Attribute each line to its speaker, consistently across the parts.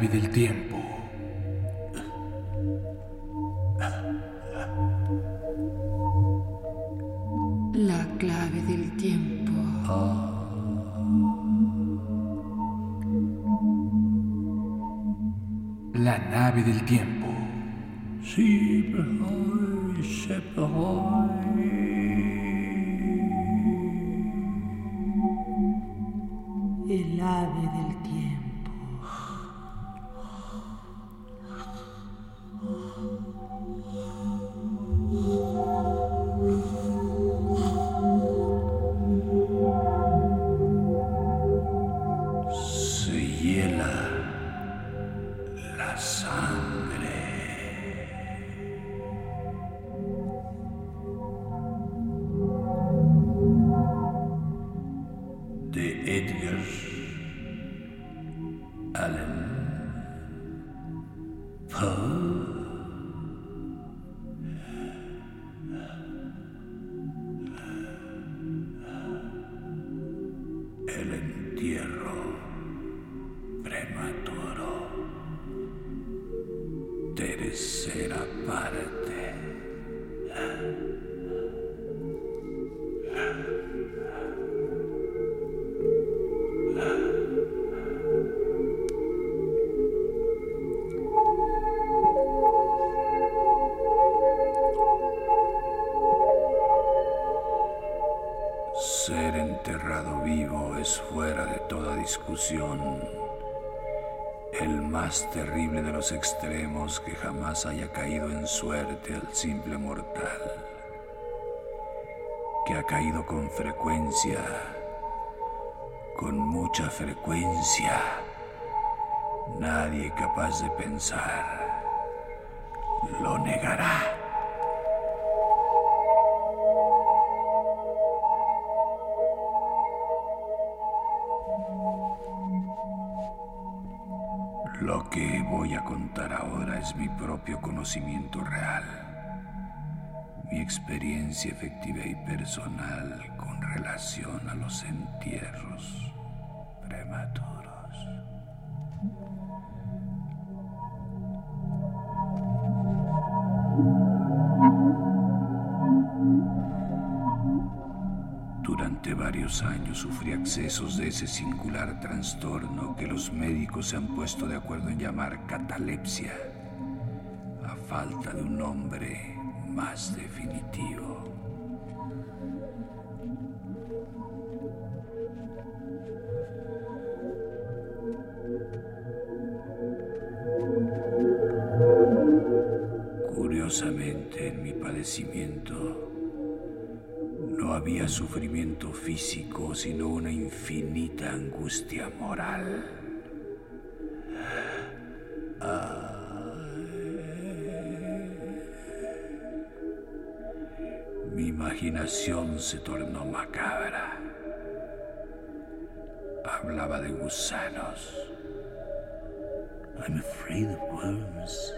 Speaker 1: llave del tiempo.
Speaker 2: La clave del tiempo.
Speaker 1: La nave del tiempo.
Speaker 2: El ave del
Speaker 3: terrible de los extremos que jamás haya caído en suerte al simple mortal, que ha caído con frecuencia, con mucha frecuencia, nadie capaz de pensar lo negará. Contar ahora es mi propio conocimiento real, mi experiencia efectiva y personal con relación a los entierros prematuros. Durante varios años sufrí accesos de ese singular trastorno que los médicos se han puesto de acuerdo en llamar catalepsia, a falta de un nombre más definitivo. Curiosamente, en mi padecimiento, había sufrimiento físico, sino una infinita angustia moral. Mi imaginación se tornó macabra. Hablaba de gusanos. I'm afraid of worms.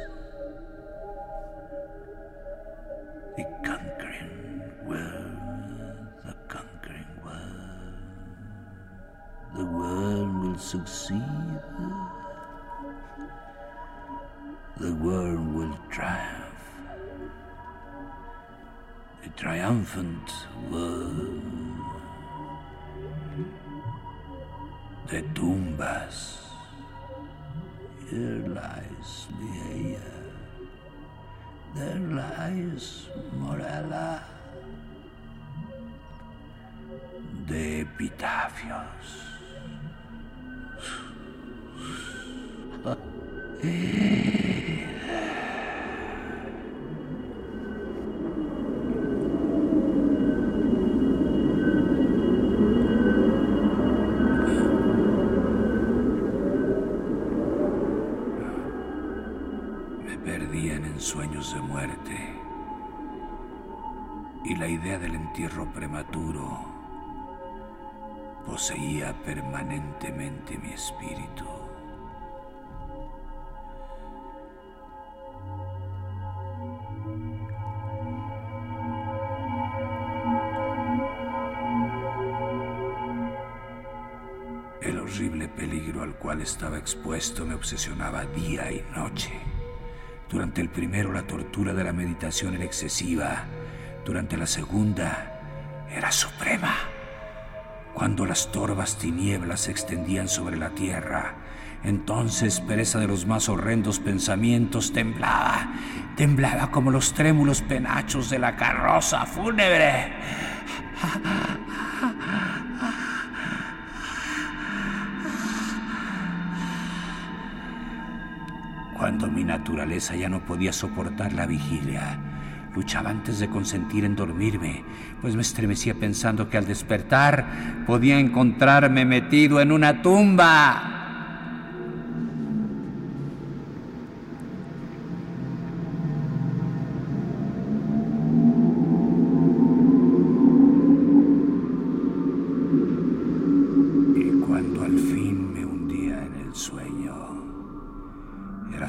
Speaker 3: Succeed. The worm will triumph. The triumphant worm. The tumbas. Here lies Ligeia. There lies Morella The epitafios. Me perdían en sueños de muerte. Y la idea del entierro prematuro poseía permanentemente mi espíritu. El horrible peligro al cual estaba expuesto me obsesionaba día y noche. Durante el primero la tortura de la meditación era excesiva, durante la segunda era suprema. Cuando las torvas tinieblas se extendían sobre la tierra, entonces, pereza de los más horrendos pensamientos, temblaba, temblaba como los trémulos penachos de la carroza fúnebre. Cuando mi naturaleza ya no podía soportar la vigilia, luchaba antes de consentir en dormirme, pues me estremecía pensando que al despertar podía encontrarme metido en una tumba.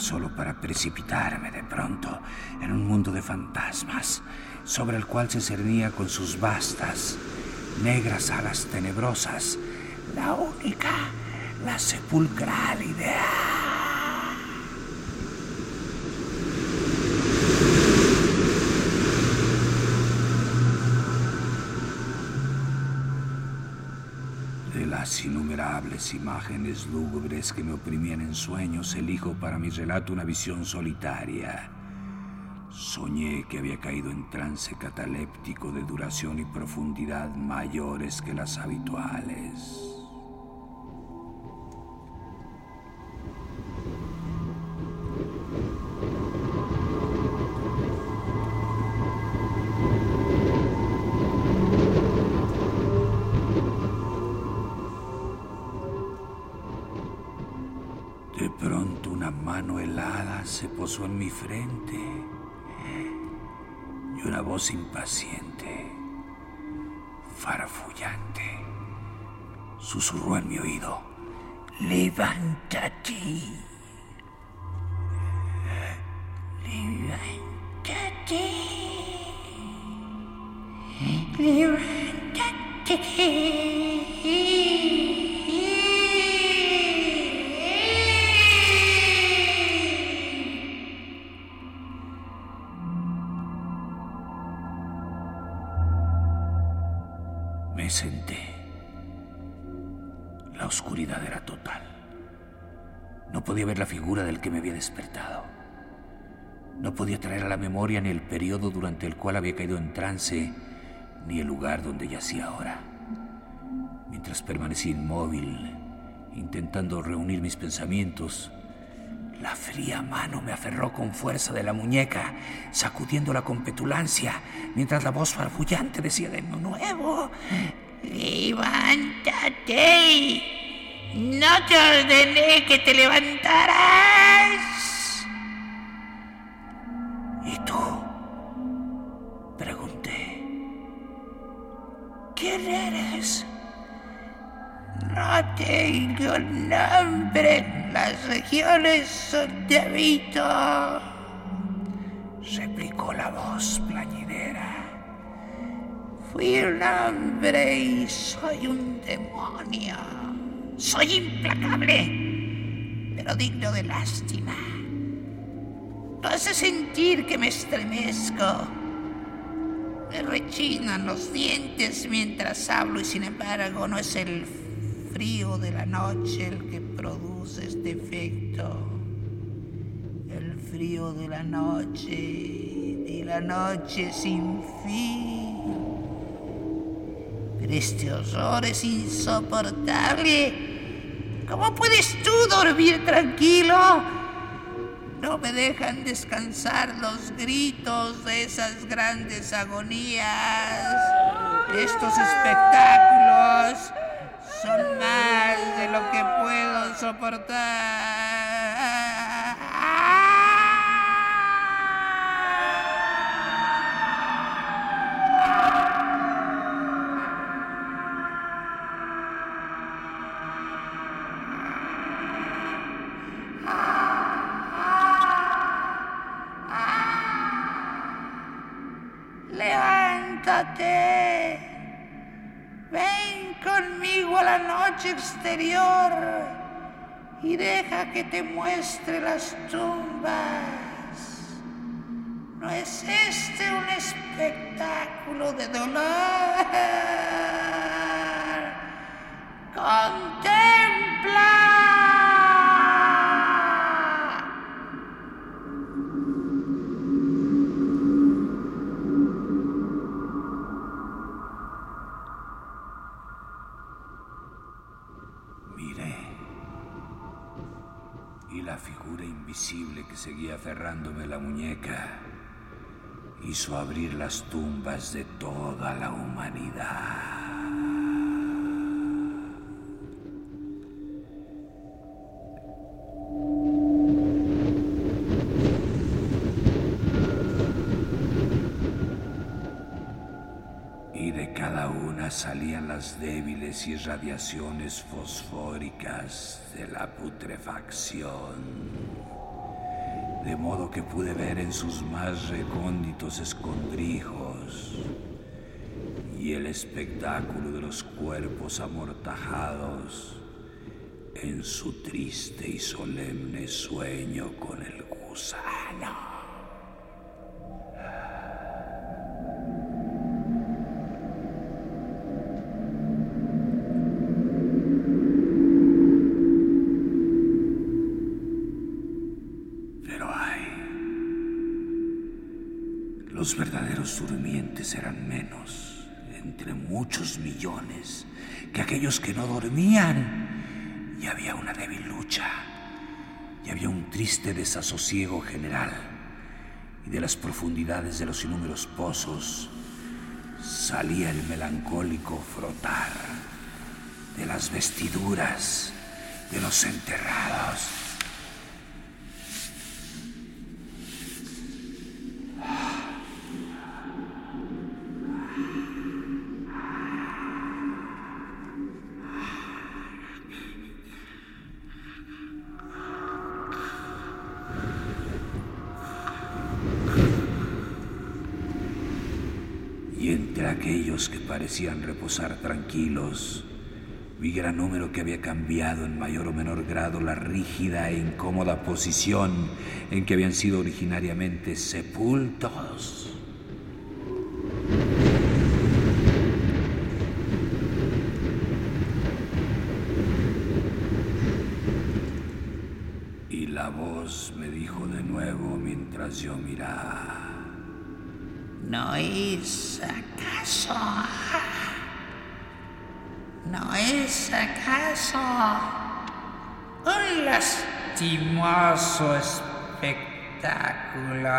Speaker 3: Solo para precipitarme de pronto en un mundo de fantasmas sobre el cual se cernía con sus vastas, negras alas tenebrosas, la única, la sepulcral idea. Innumerables imágenes lúgubres que me oprimían en sueños, elijo para mi relato una visión solitaria. Soñé que había caído en trance cataléptico de duración y profundidad mayores que las habituales. De pronto una mano helada se posó en mi frente y una voz impaciente, farfullante, susurró en mi oído. Levántate. Levántate. Levántate. Ver la figura del que me había despertado. No podía traer a la memoria ni el periodo durante el cual había caído en trance, ni el lugar donde yacía ahora. Mientras permanecí inmóvil, intentando reunir mis pensamientos, la fría mano me aferró con fuerza de la muñeca, sacudiéndola con petulancia, mientras la voz farfullante decía de nuevo: ¡Levántate! ¡No te ordené que te ¿Y tú? Pregunté. ¿Quién eres? No tengo nombre las regiones donde habito, replicó la voz plañidera. Fui un hombre y soy un demonio. Soy implacable, pero digno de lástima. No hace sentir que me estremezco. Me rechinan los dientes mientras hablo y sin embargo no es el frío de la noche el que produce este efecto. El frío de la noche, de la noche sin fin. Pero este horror es insoportable. ¿Cómo puedes tú dormir tranquilo? No me dejan descansar los gritos de esas grandes agonías. Estos espectáculos son más de lo que puedo soportar.
Speaker 4: Ven conmigo a la noche exterior y deja que te muestre las tumbas. ¿No es este un espectáculo de dolor? Contempla.
Speaker 3: Aferrándome la muñeca hizo abrir las tumbas de toda la humanidad. Y de cada una salían las débiles irradiaciones fosfóricas de la putrefacción de modo que pude ver en sus más recónditos escondrijos y el espectáculo de los cuerpos amortajados en su triste y solemne sueño con el gusano. Muchos millones, que aquellos que no dormían. Y había una débil lucha, y había un triste desasosiego general. Y de las profundidades de los inúmeros pozos salía el melancólico frotar de las vestiduras de los enterrados aquellos que reposar tranquilos, vi gran número que había cambiado en mayor o menor grado la rígida e incómoda posición en que habían sido originariamente sepultos. Y la voz me dijo de nuevo mientras yo miraba.
Speaker 4: ¿No es acaso? ¿No es acaso un lastimoso espectáculo?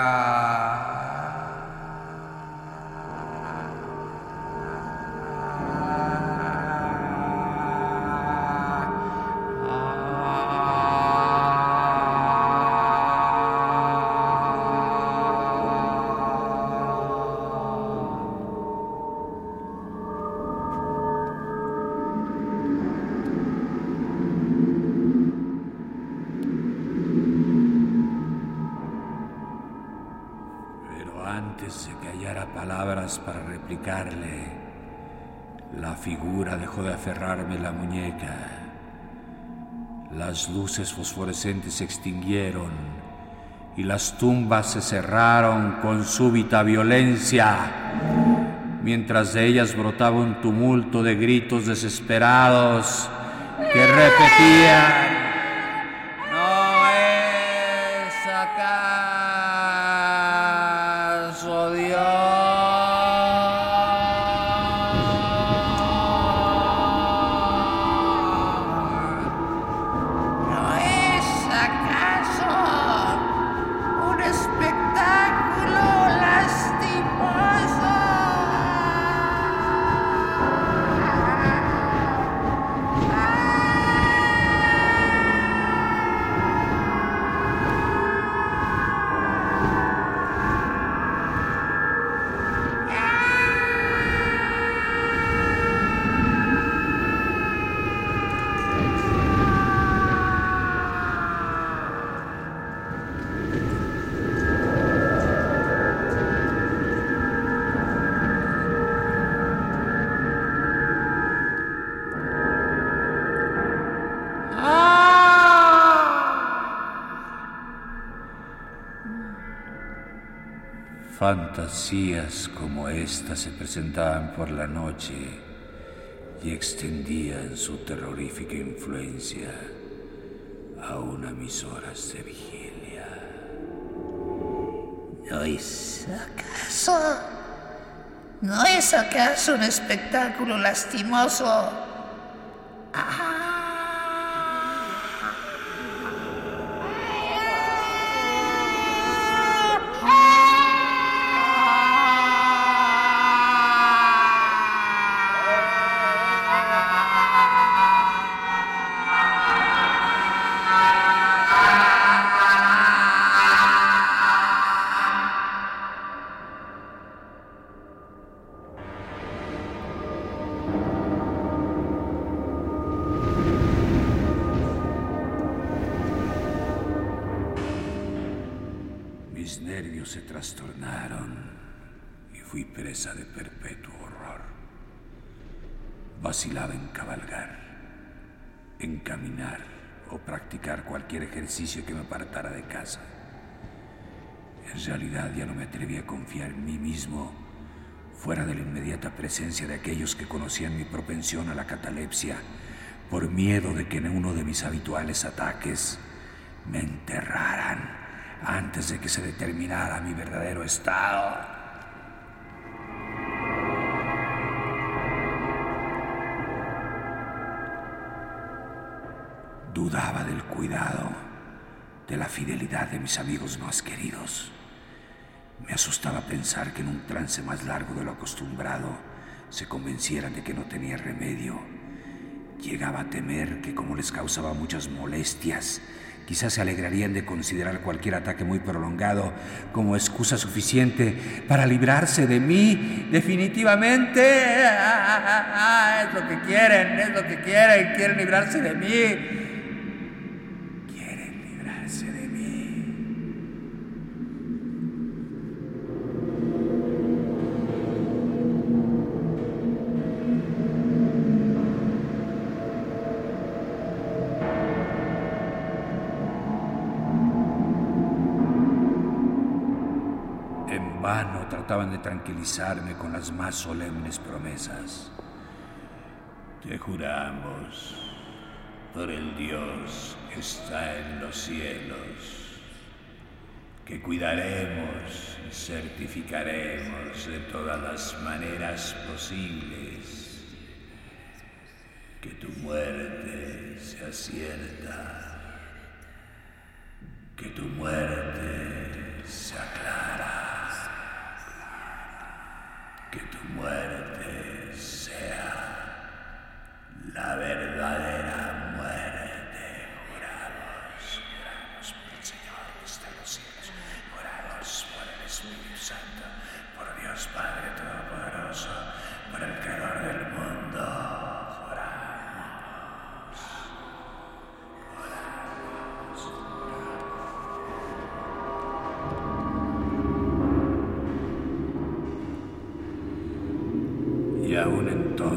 Speaker 3: Para replicarle. La figura dejó de aferrarme la muñeca. Las luces fosforescentes se extinguieron y las tumbas se cerraron con súbita violencia, mientras de ellas brotaba un tumulto de gritos desesperados que repetían Fantasías como esta se presentaban por la noche y extendían su terrorífica influencia aún a mis horas de vigilia.
Speaker 4: ¿No es acaso? ¿No es acaso un espectáculo lastimoso? Ah.
Speaker 3: En cabalgar, en caminar o practicar cualquier ejercicio que me apartara de casa. En realidad ya no me atreví a confiar en mí mismo fuera de la inmediata presencia de aquellos que conocían mi propensión a la catalepsia por miedo de que en uno de mis habituales ataques me enterraran antes de que se determinara mi verdadero estado. Dudaba del cuidado, de la fidelidad de mis amigos más queridos. Me asustaba pensar que en un trance más largo de lo acostumbrado se convencieran de que no tenía remedio. Llegaba a temer que como les causaba muchas molestias, Quizás se alegrarían de considerar cualquier ataque muy prolongado como excusa suficiente para librarse de mí definitivamente. es lo que quieren, es lo que quieren, quieren librarse de mí. Trataban de tranquilizarme con las más solemnes promesas. Te juramos por el Dios que está en los cielos, que cuidaremos y certificaremos de todas las maneras posibles que tu muerte sea cierta, que tu muerte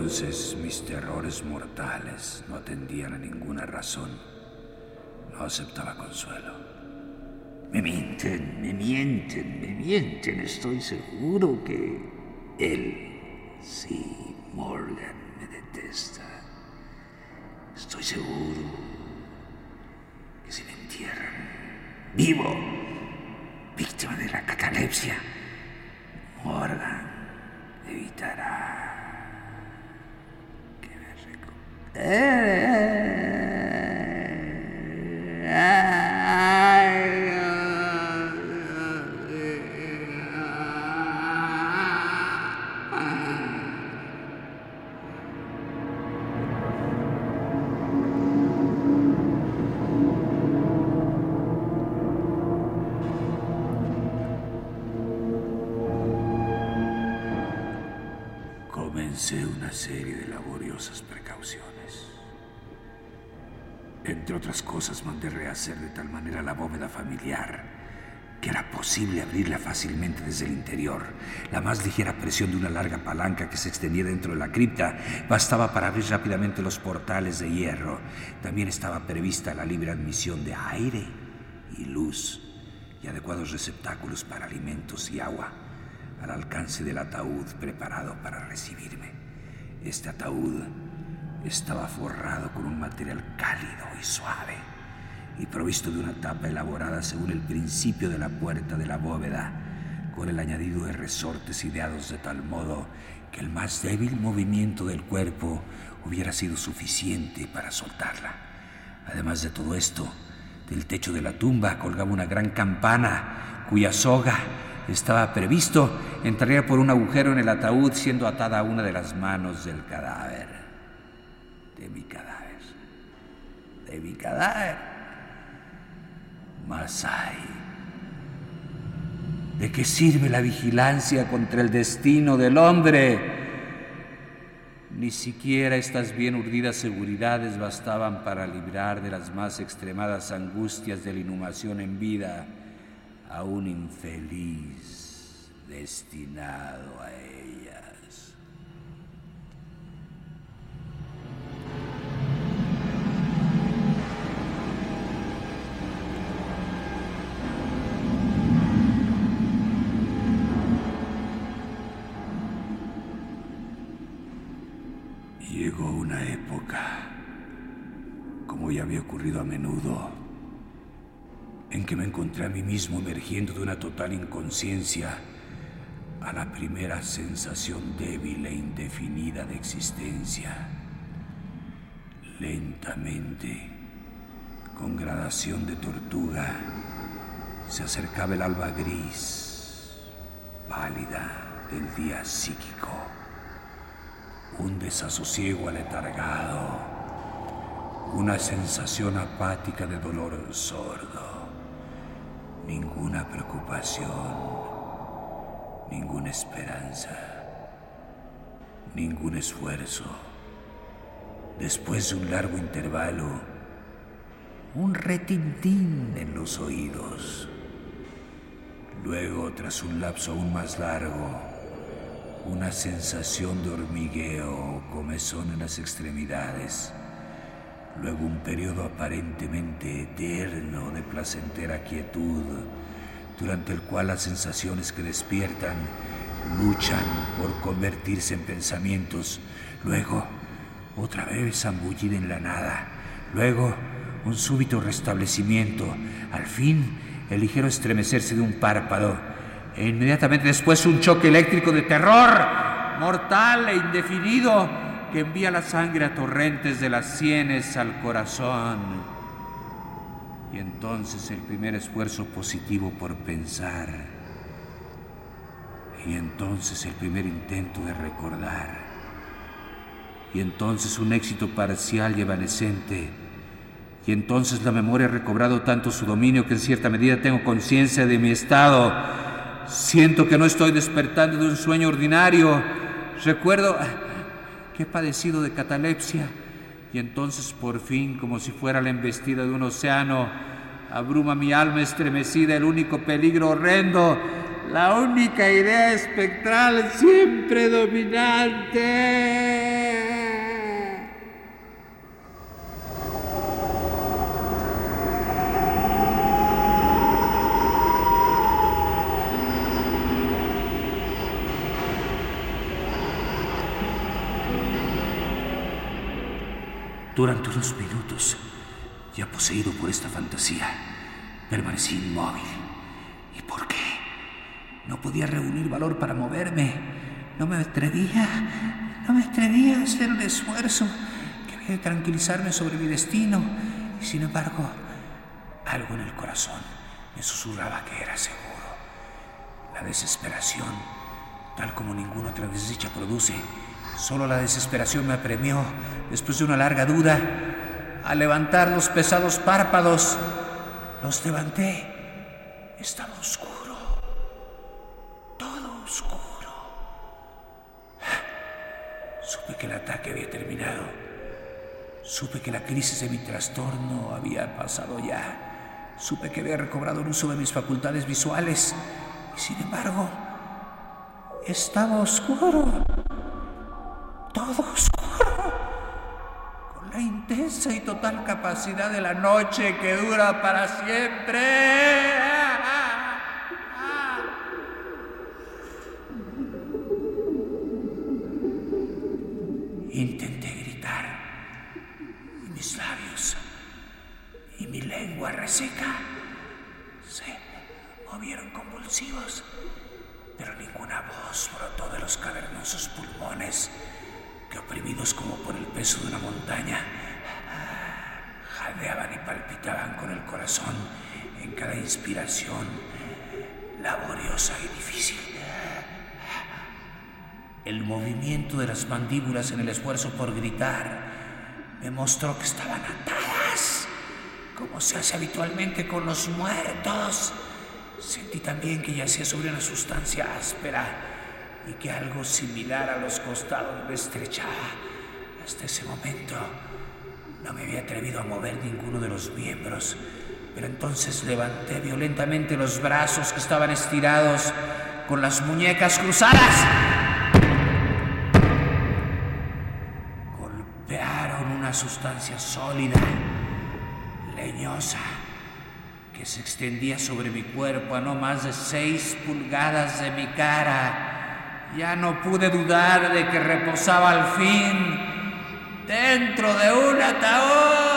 Speaker 3: entonces mis terrores mortales no atendían a ninguna razón. No aceptaba consuelo.
Speaker 5: Me mienten, me mienten, me mienten. Estoy seguro que él, sí, 嗯。La
Speaker 3: bóveda familiar que era posible abrirla fácilmente desde el interior. La más ligera presión de una larga palanca que se extendía dentro de la cripta bastaba para abrir rápidamente los portales de hierro. También estaba prevista la libre admisión de aire y luz y adecuados receptáculos para alimentos y agua. al alcance del ataúd preparado para recibirme. Este ataúd estaba forrado con un material cálido y suave y provisto de una tapa elaborada según el principio de la puerta de la bóveda, con el añadido de resortes ideados de tal modo que el más débil movimiento del cuerpo hubiera sido suficiente para soltarla. Además de todo esto, del techo de la tumba colgaba una gran campana cuya soga estaba previsto entraría por un agujero en el ataúd siendo atada a una de las manos del cadáver. De mi cadáver. De mi cadáver. Mas hay. ¿De qué sirve la vigilancia contra el destino del hombre? Ni siquiera estas bien urdidas seguridades bastaban para librar de las más extremadas angustias de la inhumación en vida a un infeliz destinado a ellas. Había ocurrido a menudo, en que me encontré a mí mismo emergiendo de una total inconsciencia a la primera sensación débil e indefinida de existencia. Lentamente, con gradación de tortuga, se acercaba el alba gris, pálida del día psíquico, un desasosiego aletargado, una sensación apática de dolor sordo ninguna preocupación, ninguna esperanza, ningún esfuerzo. Después de un largo intervalo, un retintín en los oídos. Luego, tras un lapso aún más largo, una sensación de hormigueo o comezón en las extremidades luego un periodo aparentemente eterno de placentera quietud, durante el cual las sensaciones que despiertan luchan por convertirse en pensamientos, luego otra vez zambullida en la nada, luego un súbito restablecimiento, al fin el ligero estremecerse de un párpado, e inmediatamente después un choque eléctrico de terror, mortal e indefinido, que envía la sangre a torrentes de las sienes al corazón. Y entonces el primer esfuerzo positivo por pensar. Y entonces el primer intento de recordar. Y entonces un éxito parcial y evanescente. Y entonces la memoria ha recobrado tanto su dominio que en cierta medida tengo conciencia de mi estado. Siento que no estoy despertando de un sueño ordinario. Recuerdo que he padecido de catalepsia. Y entonces por fin, como si fuera la embestida de un océano, abruma mi alma estremecida el único peligro horrendo, la única idea espectral siempre dominante. Durante unos minutos, ya poseído por esta fantasía, permanecí inmóvil. ¿Y por qué? No podía reunir valor para moverme. No me atrevía, no me atrevía a hacer el esfuerzo que había de tranquilizarme sobre mi destino. Y sin embargo, algo en el corazón me susurraba que era seguro. La desesperación, tal como ninguna otra desdicha produce, Solo la desesperación me apremió, después de una larga duda, a levantar los pesados párpados. Los levanté. Estaba oscuro. Todo oscuro. Supe que el ataque había terminado. Supe que la crisis de mi trastorno había pasado ya. Supe que había recobrado el uso de mis facultades visuales. Y sin embargo, estaba oscuro todo con la intensa y total capacidad de la noche que dura para siempre. De las mandíbulas en el esfuerzo por gritar me mostró que estaban atadas, como se hace habitualmente con los muertos. Sentí también que yacía sobre una sustancia áspera y que algo similar a los costados me estrechaba. Hasta ese momento no me había atrevido a mover ninguno de los miembros, pero entonces levanté violentamente los brazos que estaban estirados con las muñecas cruzadas. Sustancia sólida, leñosa que se extendía sobre mi cuerpo a no más de seis pulgadas de mi cara. Ya no pude dudar de que reposaba al fin dentro de un ataúd.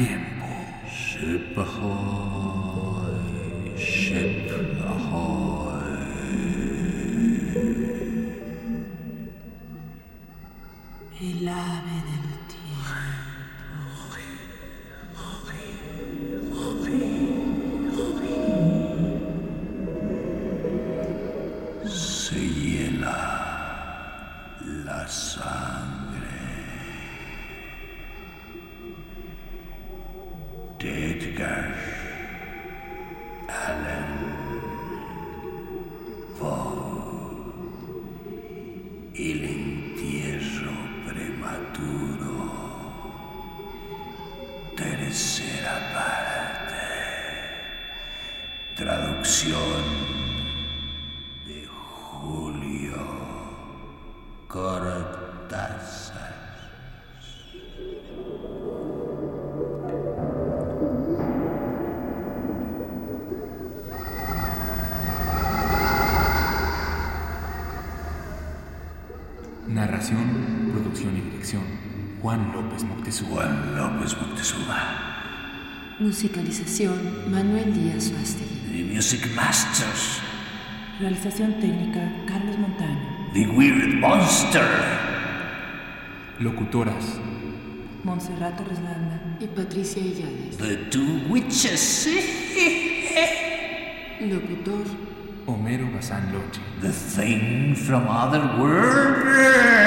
Speaker 2: Tiempo.
Speaker 3: Ship ahoy, ship ahoy.
Speaker 2: El ave
Speaker 1: dirección. Juan López Moctezuma.
Speaker 3: Juan López Moctezuma.
Speaker 2: Musicalización Manuel Díaz Fastegui.
Speaker 3: The Music Masters.
Speaker 6: Realización técnica Carlos Montaño.
Speaker 3: The Weird Monster.
Speaker 1: Locutoras.
Speaker 6: Montserrat Torres Landa.
Speaker 2: Y Patricia Illades.
Speaker 3: The Two Witches.
Speaker 2: Locutor
Speaker 1: Homero Bazán Loche.
Speaker 3: The Thing from Other World.